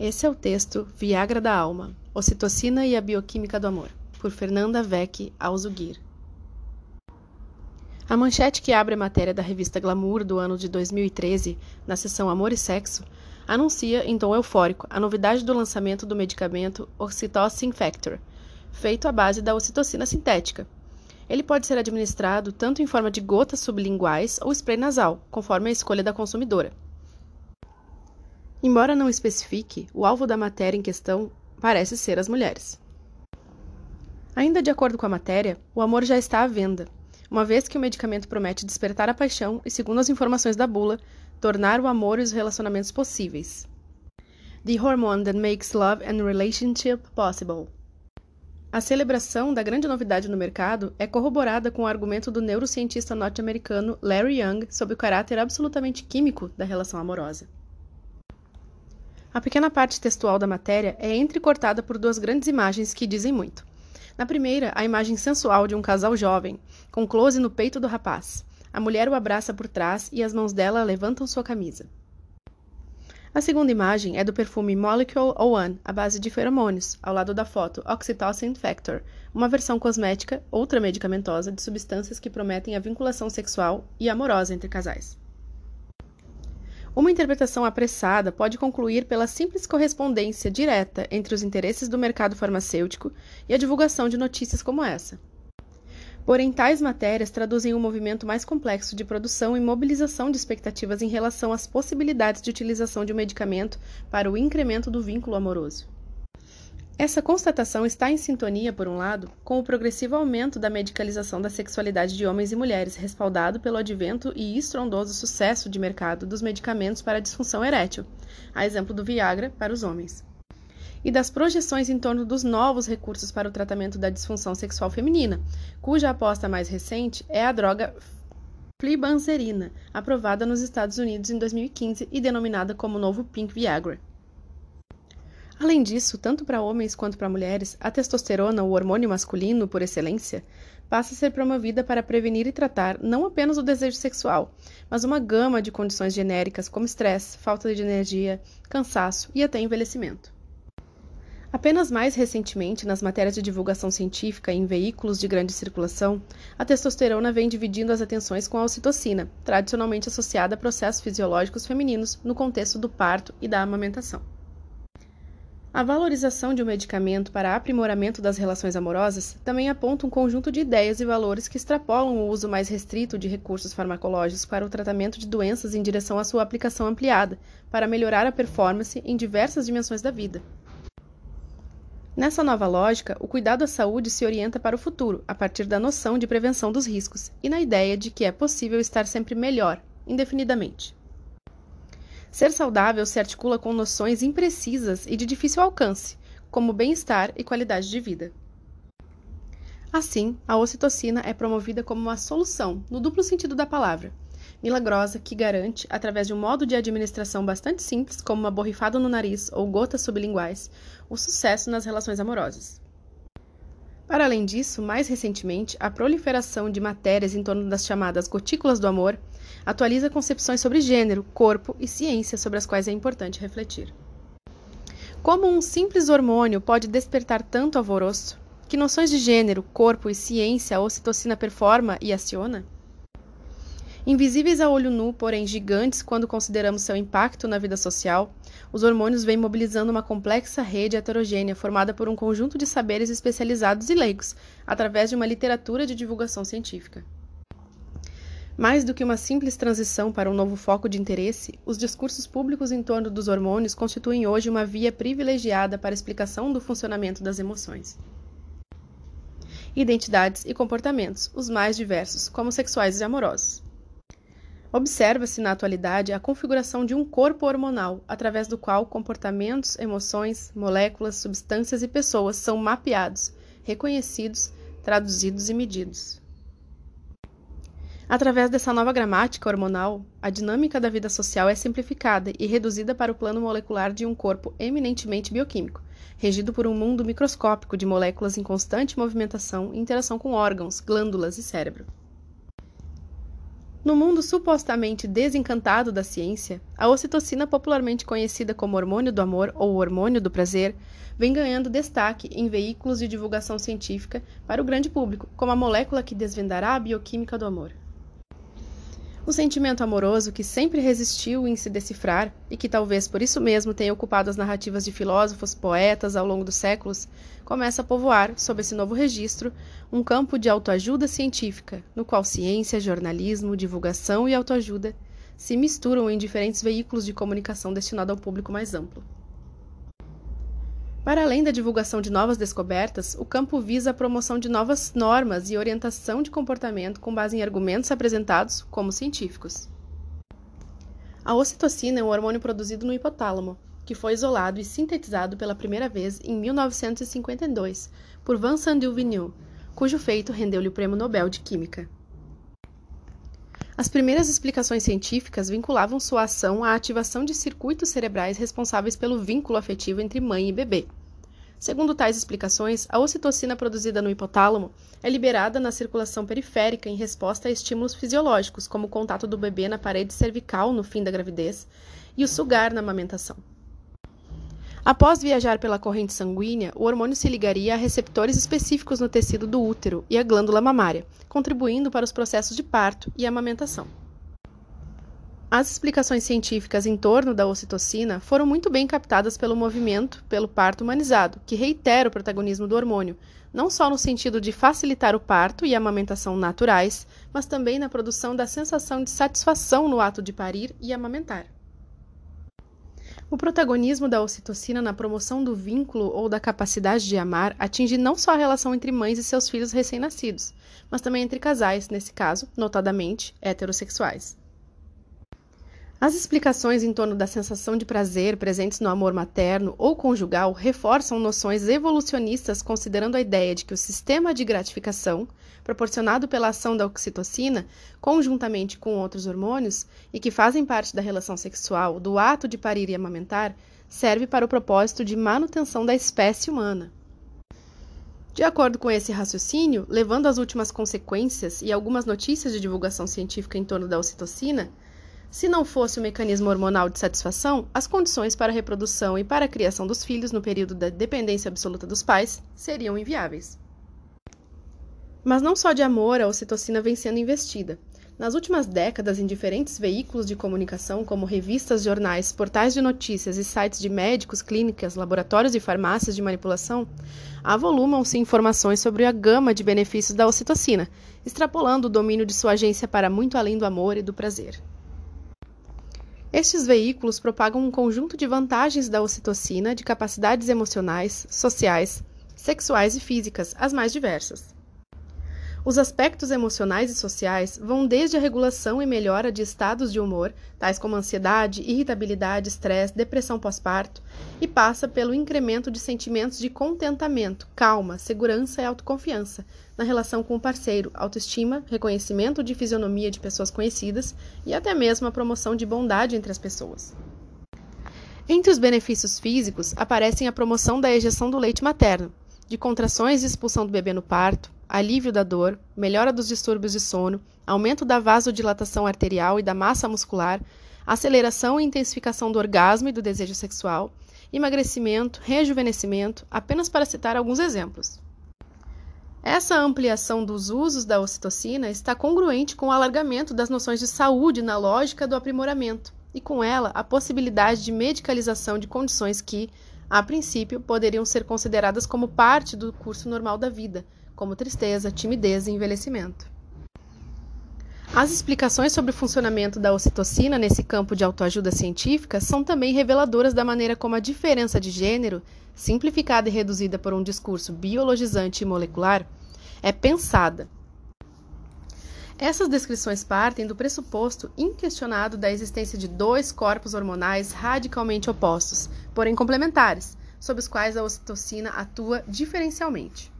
Esse é o texto Viagra da Alma, Ocitocina e a Bioquímica do Amor, por Fernanda Vec Alzugir. A manchete que abre a matéria da revista Glamour do ano de 2013, na seção Amor e Sexo, anuncia, em tom eufórico, a novidade do lançamento do medicamento Oxytocin Factor, feito à base da ocitocina sintética. Ele pode ser administrado tanto em forma de gotas sublinguais ou spray nasal, conforme a escolha da consumidora. Embora não especifique, o alvo da matéria em questão parece ser as mulheres. Ainda de acordo com a matéria, o amor já está à venda, uma vez que o medicamento promete despertar a paixão e, segundo as informações da bula, tornar o amor e os relacionamentos possíveis. The hormone that makes love and relationship possible. A celebração da grande novidade no mercado é corroborada com o argumento do neurocientista norte-americano Larry Young sobre o caráter absolutamente químico da relação amorosa. A pequena parte textual da matéria é entrecortada por duas grandes imagens que dizem muito. Na primeira, a imagem sensual de um casal jovem, com close no peito do rapaz. A mulher o abraça por trás e as mãos dela levantam sua camisa. A segunda imagem é do perfume Molecule One, à base de feromônios, ao lado da foto Oxytocin Factor, uma versão cosmética, outra medicamentosa, de substâncias que prometem a vinculação sexual e amorosa entre casais. Uma interpretação apressada pode concluir pela simples correspondência direta entre os interesses do mercado farmacêutico e a divulgação de notícias como essa. Porém, tais matérias traduzem um movimento mais complexo de produção e mobilização de expectativas em relação às possibilidades de utilização de um medicamento para o incremento do vínculo amoroso. Essa constatação está em sintonia, por um lado, com o progressivo aumento da medicalização da sexualidade de homens e mulheres, respaldado pelo advento e estrondoso sucesso de mercado dos medicamentos para a disfunção erétil, a exemplo do Viagra para os homens, e das projeções em torno dos novos recursos para o tratamento da disfunção sexual feminina, cuja aposta mais recente é a droga flibanserina, aprovada nos Estados Unidos em 2015 e denominada como novo Pink Viagra. Além disso, tanto para homens quanto para mulheres, a testosterona, o hormônio masculino por excelência, passa a ser promovida para prevenir e tratar não apenas o desejo sexual, mas uma gama de condições genéricas como estresse, falta de energia, cansaço e até envelhecimento. Apenas mais recentemente, nas matérias de divulgação científica em veículos de grande circulação, a testosterona vem dividindo as atenções com a ocitocina, tradicionalmente associada a processos fisiológicos femininos no contexto do parto e da amamentação. A valorização de um medicamento para aprimoramento das relações amorosas também aponta um conjunto de ideias e valores que extrapolam o uso mais restrito de recursos farmacológicos para o tratamento de doenças em direção à sua aplicação ampliada, para melhorar a performance em diversas dimensões da vida. Nessa nova lógica, o cuidado à saúde se orienta para o futuro, a partir da noção de prevenção dos riscos e na ideia de que é possível estar sempre melhor, indefinidamente. Ser saudável se articula com noções imprecisas e de difícil alcance, como bem-estar e qualidade de vida. Assim, a ocitocina é promovida como uma solução, no duplo sentido da palavra, milagrosa que garante, através de um modo de administração bastante simples, como uma borrifada no nariz ou gotas sublinguais, o sucesso nas relações amorosas. Para além disso, mais recentemente, a proliferação de matérias em torno das chamadas gotículas do amor atualiza concepções sobre gênero, corpo e ciência sobre as quais é importante refletir. Como um simples hormônio pode despertar tanto alvoroço? Que noções de gênero, corpo e ciência a ocitocina performa e aciona? Invisíveis a olho nu, porém gigantes quando consideramos seu impacto na vida social, os hormônios vêm mobilizando uma complexa rede heterogênea formada por um conjunto de saberes especializados e leigos, através de uma literatura de divulgação científica. Mais do que uma simples transição para um novo foco de interesse, os discursos públicos em torno dos hormônios constituem hoje uma via privilegiada para a explicação do funcionamento das emoções. Identidades e comportamentos, os mais diversos, como sexuais e amorosos. Observa-se na atualidade a configuração de um corpo hormonal, através do qual comportamentos, emoções, moléculas, substâncias e pessoas são mapeados, reconhecidos, traduzidos e medidos. Através dessa nova gramática hormonal, a dinâmica da vida social é simplificada e reduzida para o plano molecular de um corpo eminentemente bioquímico, regido por um mundo microscópico de moléculas em constante movimentação e interação com órgãos, glândulas e cérebro. No mundo supostamente desencantado da ciência, a ocitocina, popularmente conhecida como hormônio do amor ou hormônio do prazer, vem ganhando destaque em veículos de divulgação científica para o grande público, como a molécula que desvendará a bioquímica do amor. O sentimento amoroso que sempre resistiu em se decifrar e que talvez por isso mesmo tenha ocupado as narrativas de filósofos, poetas ao longo dos séculos, começa a povoar, sob esse novo registro, um campo de autoajuda científica, no qual ciência, jornalismo, divulgação e autoajuda se misturam em diferentes veículos de comunicação destinados ao público mais amplo. Para além da divulgação de novas descobertas, o campo visa a promoção de novas normas e orientação de comportamento com base em argumentos apresentados como científicos. A ocitocina é um hormônio produzido no hipotálamo, que foi isolado e sintetizado pela primeira vez em 1952 por Vincent Duvigneau, cujo feito rendeu-lhe o Prêmio Nobel de Química. As primeiras explicações científicas vinculavam sua ação à ativação de circuitos cerebrais responsáveis pelo vínculo afetivo entre mãe e bebê. Segundo tais explicações, a ocitocina produzida no hipotálamo é liberada na circulação periférica em resposta a estímulos fisiológicos, como o contato do bebê na parede cervical no fim da gravidez e o sugar na amamentação. Após viajar pela corrente sanguínea, o hormônio se ligaria a receptores específicos no tecido do útero e a glândula mamária, contribuindo para os processos de parto e amamentação. As explicações científicas em torno da ocitocina foram muito bem captadas pelo movimento pelo parto humanizado, que reitera o protagonismo do hormônio, não só no sentido de facilitar o parto e a amamentação naturais, mas também na produção da sensação de satisfação no ato de parir e amamentar. O protagonismo da ocitocina na promoção do vínculo ou da capacidade de amar atinge não só a relação entre mães e seus filhos recém-nascidos, mas também entre casais, nesse caso, notadamente, heterossexuais. As explicações em torno da sensação de prazer presentes no amor materno ou conjugal reforçam noções evolucionistas considerando a ideia de que o sistema de gratificação, proporcionado pela ação da oxitocina, conjuntamente com outros hormônios, e que fazem parte da relação sexual, do ato de parir e amamentar, serve para o propósito de manutenção da espécie humana. De acordo com esse raciocínio, levando às últimas consequências e algumas notícias de divulgação científica em torno da ocitocina, se não fosse o mecanismo hormonal de satisfação, as condições para a reprodução e para a criação dos filhos no período da dependência absoluta dos pais seriam inviáveis. Mas não só de amor a ocitocina vem sendo investida. Nas últimas décadas, em diferentes veículos de comunicação, como revistas, jornais, portais de notícias e sites de médicos, clínicas, laboratórios e farmácias de manipulação, avolumam-se informações sobre a gama de benefícios da ocitocina, extrapolando o domínio de sua agência para muito além do amor e do prazer. Estes veículos propagam um conjunto de vantagens da ocitocina de capacidades emocionais, sociais, sexuais e físicas, as mais diversas. Os aspectos emocionais e sociais vão desde a regulação e melhora de estados de humor, tais como ansiedade, irritabilidade, estresse, depressão pós-parto, e passa pelo incremento de sentimentos de contentamento, calma, segurança e autoconfiança na relação com o parceiro, autoestima, reconhecimento de fisionomia de pessoas conhecidas e até mesmo a promoção de bondade entre as pessoas. Entre os benefícios físicos aparecem a promoção da ejeção do leite materno, de contrações e expulsão do bebê no parto, alívio da dor, melhora dos distúrbios de sono, aumento da vasodilatação arterial e da massa muscular, aceleração e intensificação do orgasmo e do desejo sexual, emagrecimento, rejuvenescimento, apenas para citar alguns exemplos. Essa ampliação dos usos da ocitocina está congruente com o alargamento das noções de saúde na lógica do aprimoramento, e com ela a possibilidade de medicalização de condições que, a princípio, poderiam ser consideradas como parte do curso normal da vida, como tristeza, timidez e envelhecimento. As explicações sobre o funcionamento da ocitocina nesse campo de autoajuda científica são também reveladoras da maneira como a diferença de gênero, simplificada e reduzida por um discurso biologizante e molecular, é pensada. Essas descrições partem do pressuposto inquestionado da existência de dois corpos hormonais radicalmente opostos, porém complementares, sob os quais a ocitocina atua diferencialmente.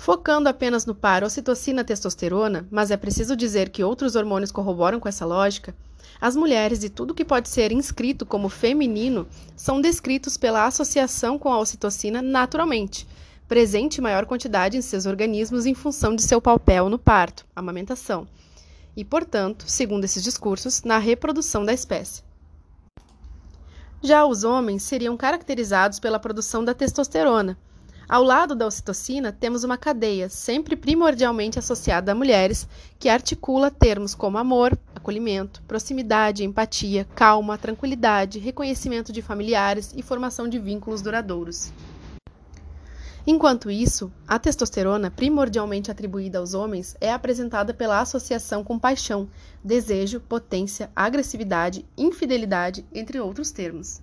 Focando apenas no par ocitocina-testosterona, mas é preciso dizer que outros hormônios corroboram com essa lógica, as mulheres e tudo que pode ser inscrito como feminino são descritos pela associação com a ocitocina naturalmente, presente em maior quantidade em seus organismos em função de seu papel no parto, amamentação, e, portanto, segundo esses discursos, na reprodução da espécie. Já os homens seriam caracterizados pela produção da testosterona. Ao lado da ocitocina, temos uma cadeia, sempre primordialmente associada a mulheres, que articula termos como amor, acolhimento, proximidade, empatia, calma, tranquilidade, reconhecimento de familiares e formação de vínculos duradouros. Enquanto isso, a testosterona, primordialmente atribuída aos homens, é apresentada pela associação com paixão, desejo, potência, agressividade, infidelidade, entre outros termos.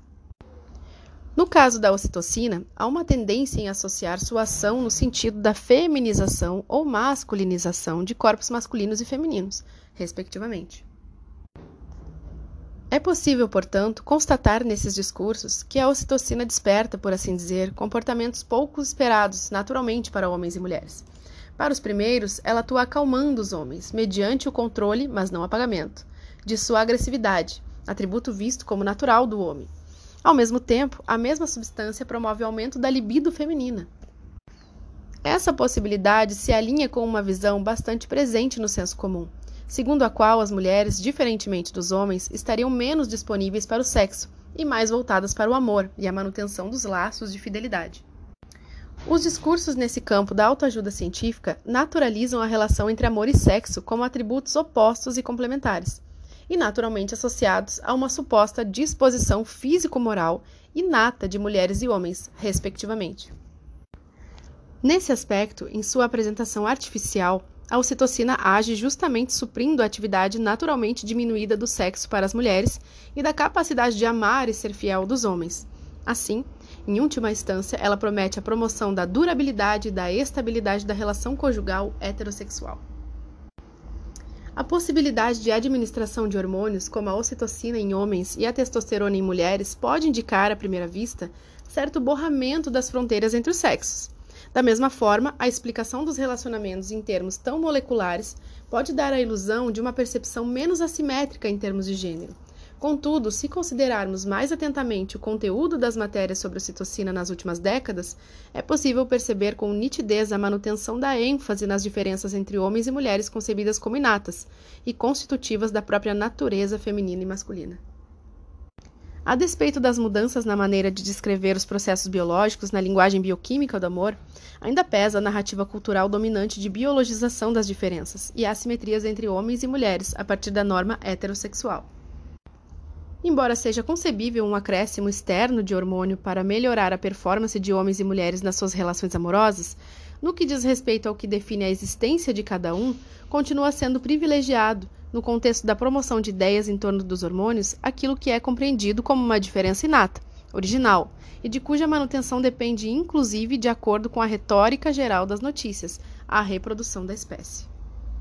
No caso da ocitocina, há uma tendência em associar sua ação no sentido da feminização ou masculinização de corpos masculinos e femininos, respectivamente. É possível, portanto, constatar nesses discursos que a ocitocina desperta, por assim dizer, comportamentos pouco esperados naturalmente para homens e mulheres. Para os primeiros, ela atua acalmando os homens, mediante o controle, mas não apagamento, de sua agressividade, atributo visto como natural do homem. Ao mesmo tempo, a mesma substância promove o aumento da libido feminina. Essa possibilidade se alinha com uma visão bastante presente no senso comum segundo a qual as mulheres, diferentemente dos homens, estariam menos disponíveis para o sexo e mais voltadas para o amor e a manutenção dos laços de fidelidade. Os discursos nesse campo da autoajuda científica naturalizam a relação entre amor e sexo como atributos opostos e complementares, e naturalmente associados a uma suposta disposição físico-moral inata de mulheres e homens, respectivamente. Nesse aspecto, em sua apresentação artificial, a ocitocina age justamente suprindo a atividade naturalmente diminuída do sexo para as mulheres e da capacidade de amar e ser fiel dos homens. Assim, em última instância, ela promete a promoção da durabilidade e da estabilidade da relação conjugal heterossexual. A possibilidade de administração de hormônios, como a ocitocina em homens e a testosterona em mulheres, pode indicar, à primeira vista, certo borramento das fronteiras entre os sexos. Da mesma forma, a explicação dos relacionamentos em termos tão moleculares pode dar a ilusão de uma percepção menos assimétrica em termos de gênero. Contudo, se considerarmos mais atentamente o conteúdo das matérias sobre citocina nas últimas décadas, é possível perceber com nitidez a manutenção da ênfase nas diferenças entre homens e mulheres concebidas como inatas e constitutivas da própria natureza feminina e masculina. A despeito das mudanças na maneira de descrever os processos biológicos na linguagem bioquímica do amor, ainda pesa a narrativa cultural dominante de biologização das diferenças e assimetrias entre homens e mulheres a partir da norma heterossexual. Embora seja concebível um acréscimo externo de hormônio para melhorar a performance de homens e mulheres nas suas relações amorosas, no que diz respeito ao que define a existência de cada um, continua sendo privilegiado no contexto da promoção de ideias em torno dos hormônios, aquilo que é compreendido como uma diferença inata, original, e de cuja manutenção depende inclusive de acordo com a retórica geral das notícias, a reprodução da espécie.